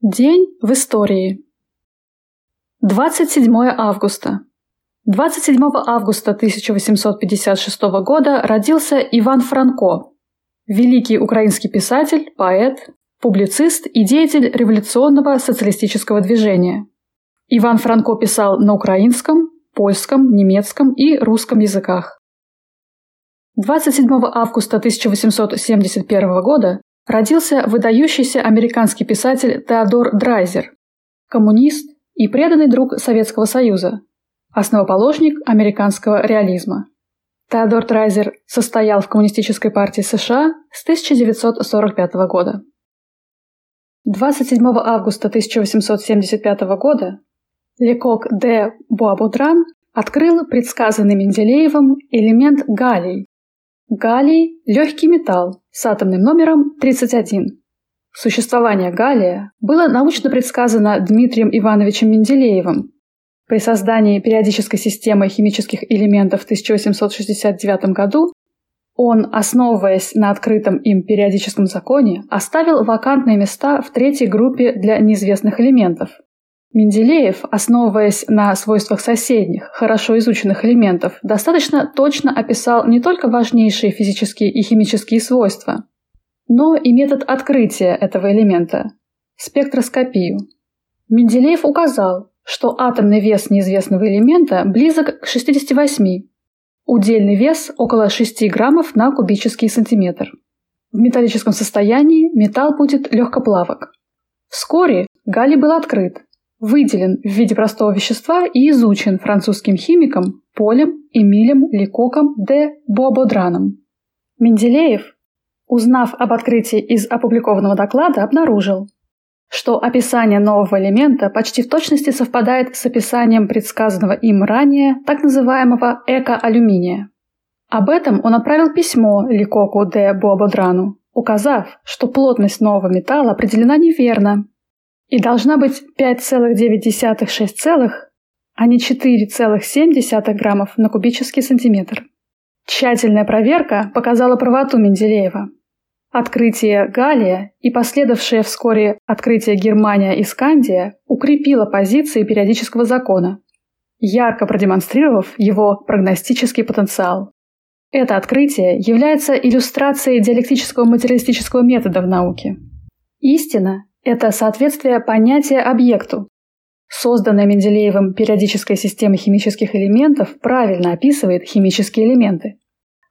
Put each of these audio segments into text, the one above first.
День в истории. 27 августа. 27 августа 1856 года родился Иван Франко, великий украинский писатель, поэт, публицист и деятель революционного социалистического движения. Иван Франко писал на украинском, польском, немецком и русском языках. 27 августа 1871 года родился выдающийся американский писатель Теодор Драйзер, коммунист и преданный друг Советского Союза, основоположник американского реализма. Теодор Драйзер состоял в Коммунистической партии США с 1945 года. 27 августа 1875 года Лекок де Буабудран открыл предсказанный Менделеевым элемент галлий, Галлий – легкий металл с атомным номером 31. Существование галлия было научно предсказано Дмитрием Ивановичем Менделеевым. При создании периодической системы химических элементов в 1869 году он, основываясь на открытом им периодическом законе, оставил вакантные места в третьей группе для неизвестных элементов – Менделеев, основываясь на свойствах соседних, хорошо изученных элементов, достаточно точно описал не только важнейшие физические и химические свойства, но и метод открытия этого элемента – спектроскопию. Менделеев указал, что атомный вес неизвестного элемента близок к 68, удельный вес около 6 граммов на кубический сантиметр. В металлическом состоянии металл будет легкоплавок. Вскоре галлий был открыт, выделен в виде простого вещества и изучен французским химиком Полем Эмилем Лекоком де Бободраном. Менделеев, узнав об открытии из опубликованного доклада, обнаружил, что описание нового элемента почти в точности совпадает с описанием предсказанного им ранее так называемого эко-алюминия. Об этом он отправил письмо Лекоку де Бободрану, указав, что плотность нового металла определена неверно и должна быть 5,9-6, а не 4,7 граммов на кубический сантиметр. Тщательная проверка показала правоту Менделеева. Открытие Галия и последовавшее вскоре открытие Германия и Скандия укрепило позиции периодического закона, ярко продемонстрировав его прогностический потенциал. Это открытие является иллюстрацией диалектического материалистического метода в науке. Истина это соответствие понятия объекту. Созданная Менделеевым периодическая система химических элементов правильно описывает химические элементы.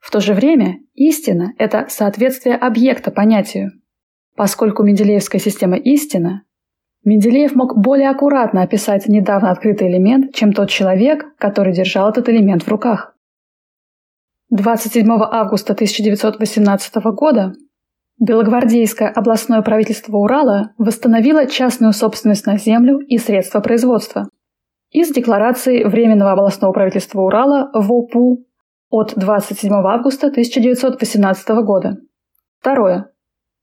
В то же время истина – это соответствие объекта понятию. Поскольку Менделеевская система истина, Менделеев мог более аккуратно описать недавно открытый элемент, чем тот человек, который держал этот элемент в руках. 27 августа 1918 года Белогвардейское областное правительство Урала восстановило частную собственность на землю и средства производства. Из декларации Временного областного правительства Урала ВОПУ от 27 августа 1918 года. Второе.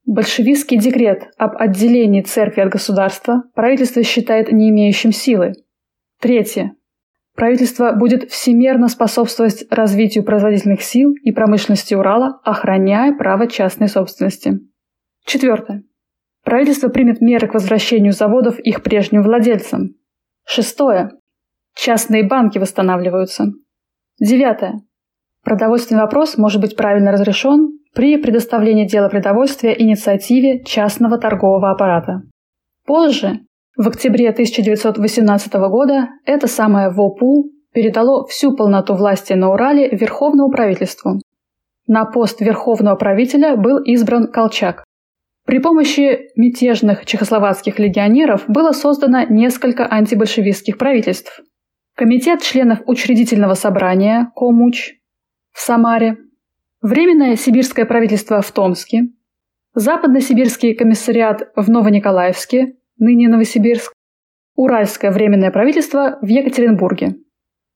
Большевистский декрет об отделении церкви от государства правительство считает не имеющим силы. Третье. Правительство будет всемерно способствовать развитию производительных сил и промышленности Урала, охраняя право частной собственности. Четвертое. Правительство примет меры к возвращению заводов их прежним владельцам. Шестое. Частные банки восстанавливаются. Девятое. Продовольственный вопрос может быть правильно разрешен при предоставлении дела продовольствия инициативе частного торгового аппарата. Позже в октябре 1918 года это самое ВОПУ передало всю полноту власти на Урале Верховному правительству. На пост верховного правителя был избран Колчак. При помощи мятежных чехословацких легионеров было создано несколько антибольшевистских правительств. Комитет членов учредительного собрания Комуч в Самаре, Временное сибирское правительство в Томске, Западно-сибирский комиссариат в Новониколаевске, ныне Новосибирск, Уральское временное правительство в Екатеринбурге.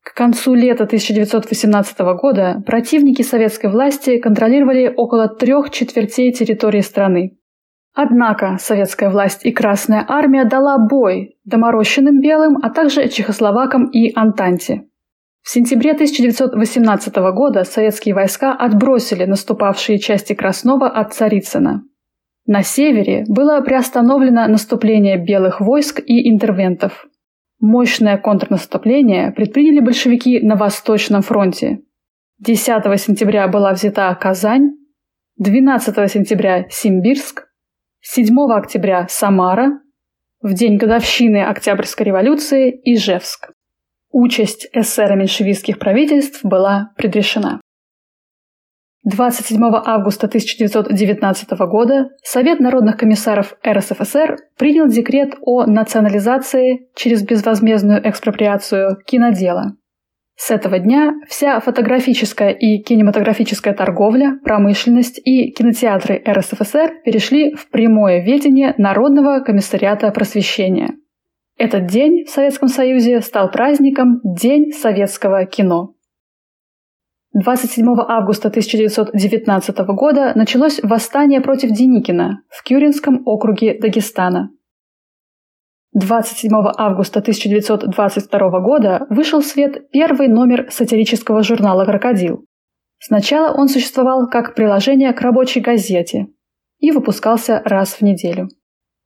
К концу лета 1918 года противники советской власти контролировали около трех четвертей территории страны. Однако советская власть и Красная армия дала бой доморощенным белым, а также чехословакам и Антанте. В сентябре 1918 года советские войска отбросили наступавшие части Краснова от Царицына. На севере было приостановлено наступление белых войск и интервентов. Мощное контрнаступление предприняли большевики на Восточном фронте. 10 сентября была взята Казань, 12 сентября – Симбирск, 7 октября – Самара, в день годовщины Октябрьской революции – Ижевск. Участь эсера меньшевистских правительств была предрешена. 27 августа 1919 года Совет народных комиссаров РСФСР принял декрет о национализации через безвозмездную экспроприацию кинодела. С этого дня вся фотографическая и кинематографическая торговля, промышленность и кинотеатры РСФСР перешли в прямое ведение Народного комиссариата просвещения. Этот день в Советском Союзе стал праздником День советского кино. 27 августа 1919 года началось восстание против Деникина в Кюринском округе Дагестана. 27 августа 1922 года вышел в свет первый номер сатирического журнала «Крокодил». Сначала он существовал как приложение к рабочей газете и выпускался раз в неделю.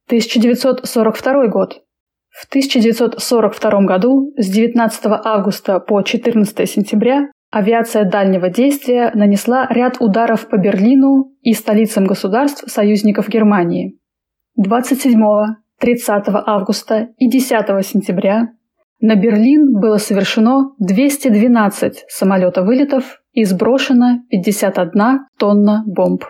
1942 год. В 1942 году с 19 августа по 14 сентября Авиация дальнего действия нанесла ряд ударов по Берлину и столицам государств союзников Германии. 27, 30 августа и 10 сентября на Берлин было совершено 212 самолета-вылетов и сброшено 51 тонна бомб.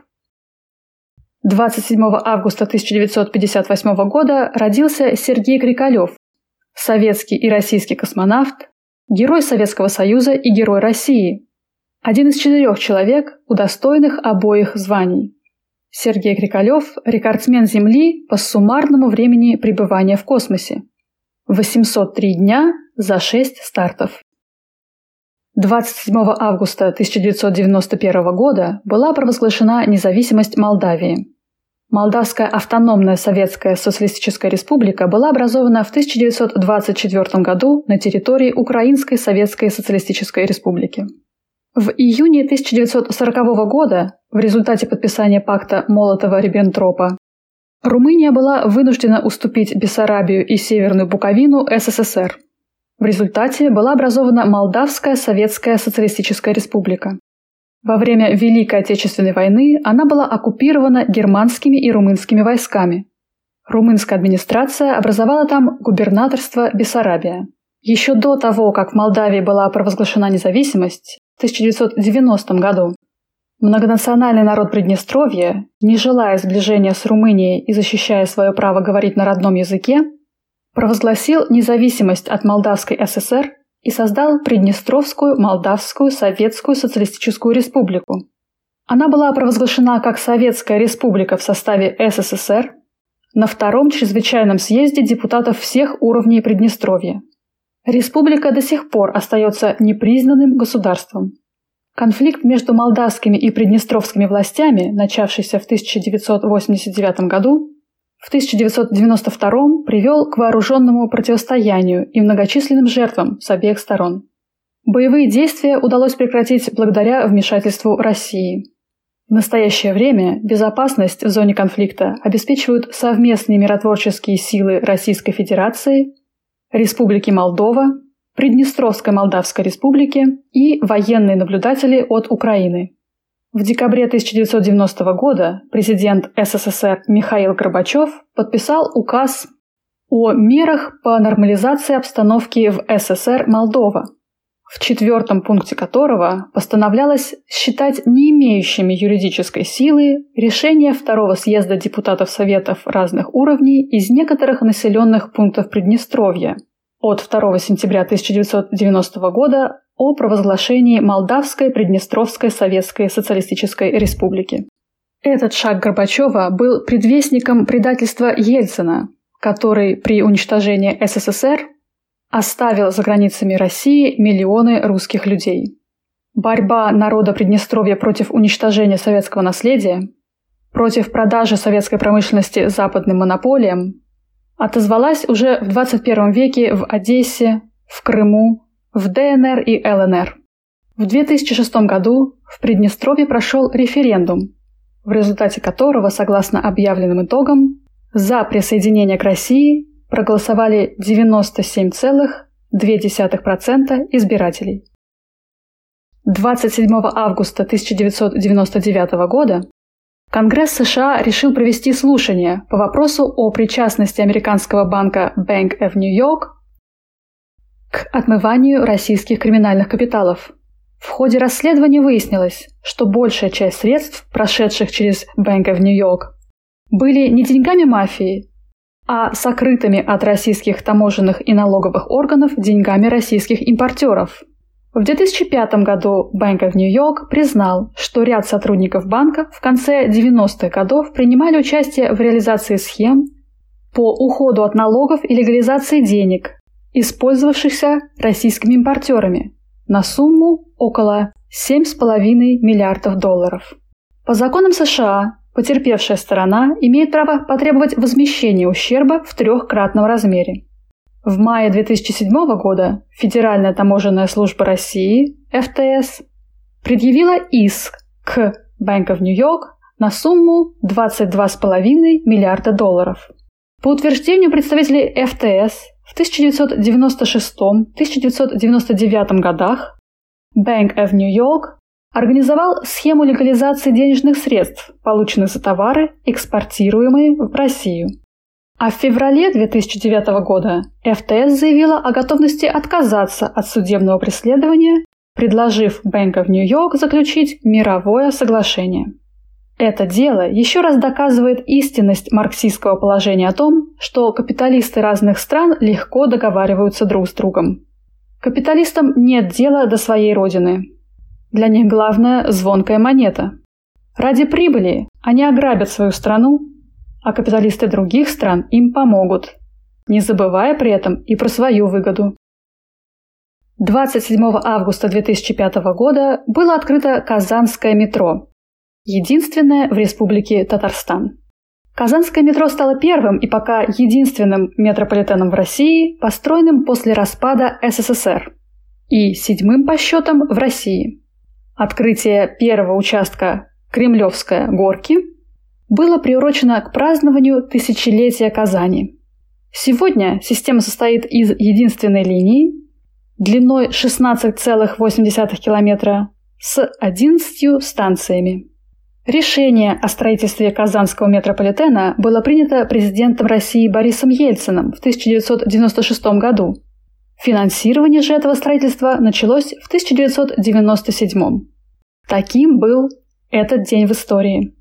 27 августа 1958 года родился Сергей Крикалев, советский и российский космонавт, Герой Советского Союза и Герой России. Один из четырех человек, удостоенных обоих званий. Сергей Крикалев – рекордсмен Земли по суммарному времени пребывания в космосе. 803 дня за 6 стартов. 27 августа 1991 года была провозглашена независимость Молдавии. Молдавская автономная Советская Социалистическая Республика была образована в 1924 году на территории Украинской Советской Социалистической Республики. В июне 1940 года, в результате подписания пакта Молотова-Риббентропа, Румыния была вынуждена уступить Бессарабию и Северную Буковину СССР. В результате была образована Молдавская Советская Социалистическая Республика. Во время Великой Отечественной войны она была оккупирована германскими и румынскими войсками. Румынская администрация образовала там губернаторство Бессарабия. Еще до того, как в Молдавии была провозглашена независимость, в 1990 году, многонациональный народ Приднестровья, не желая сближения с Румынией и защищая свое право говорить на родном языке, провозгласил независимость от Молдавской ССР и создал Приднестровскую Молдавскую Советскую Социалистическую Республику. Она была провозглашена как Советская Республика в составе СССР на втором чрезвычайном съезде депутатов всех уровней Приднестровья. Республика до сих пор остается непризнанным государством. Конфликт между молдавскими и приднестровскими властями, начавшийся в 1989 году, в 1992 привел к вооруженному противостоянию и многочисленным жертвам с обеих сторон. Боевые действия удалось прекратить благодаря вмешательству России. В настоящее время безопасность в зоне конфликта обеспечивают совместные миротворческие силы Российской Федерации, Республики Молдова, Приднестровской Молдавской Республики и военные наблюдатели от Украины. В декабре 1990 года президент СССР Михаил Горбачев подписал указ о мерах по нормализации обстановки в СССР Молдова, в четвертом пункте которого постановлялось считать не имеющими юридической силы решения второго съезда депутатов Советов разных уровней из некоторых населенных пунктов Приднестровья от 2 сентября 1990 года о провозглашении Молдавской Приднестровской Советской Социалистической Республики. Этот шаг Горбачева был предвестником предательства Ельцина, который при уничтожении СССР оставил за границами России миллионы русских людей. Борьба народа Приднестровья против уничтожения советского наследия, против продажи советской промышленности западным монополиям отозвалась уже в 21 веке в Одессе, в Крыму, в ДНР и ЛНР. В 2006 году в Приднестровье прошел референдум, в результате которого, согласно объявленным итогам, за присоединение к России проголосовали 97,2% избирателей. 27 августа 1999 года Конгресс США решил провести слушание по вопросу о причастности американского банка Bank of New York к отмыванию российских криминальных капиталов. В ходе расследования выяснилось, что большая часть средств, прошедших через Bank of New York, были не деньгами мафии, а сокрытыми от российских таможенных и налоговых органов деньгами российских импортеров – в 2005 году Bank of New York признал, что ряд сотрудников банка в конце 90-х годов принимали участие в реализации схем по уходу от налогов и легализации денег, использовавшихся российскими импортерами, на сумму около 7,5 миллиардов долларов. По законам США потерпевшая сторона имеет право потребовать возмещения ущерба в трехкратном размере – в мае 2007 года Федеральная таможенная служба России, ФТС, предъявила иск к Bank of New York на сумму 22,5 миллиарда долларов. По утверждению представителей ФТС, в 1996-1999 годах Bank of New York организовал схему легализации денежных средств, полученных за товары, экспортируемые в Россию – а в феврале 2009 года ФТС заявила о готовности отказаться от судебного преследования, предложив Bank of New York заключить мировое соглашение. Это дело еще раз доказывает истинность марксистского положения о том, что капиталисты разных стран легко договариваются друг с другом. Капиталистам нет дела до своей родины. Для них главное – звонкая монета. Ради прибыли они ограбят свою страну а капиталисты других стран им помогут, не забывая при этом и про свою выгоду. 27 августа 2005 года было открыто Казанское метро, единственное в Республике Татарстан. Казанское метро стало первым и пока единственным метрополитеном в России, построенным после распада СССР, и седьмым по счетам в России. Открытие первого участка Кремлевская горки было приурочено к празднованию тысячелетия Казани. Сегодня система состоит из единственной линии длиной 16,8 километра с 11 станциями. Решение о строительстве Казанского метрополитена было принято президентом России Борисом Ельциным в 1996 году. Финансирование же этого строительства началось в 1997. Таким был этот день в истории.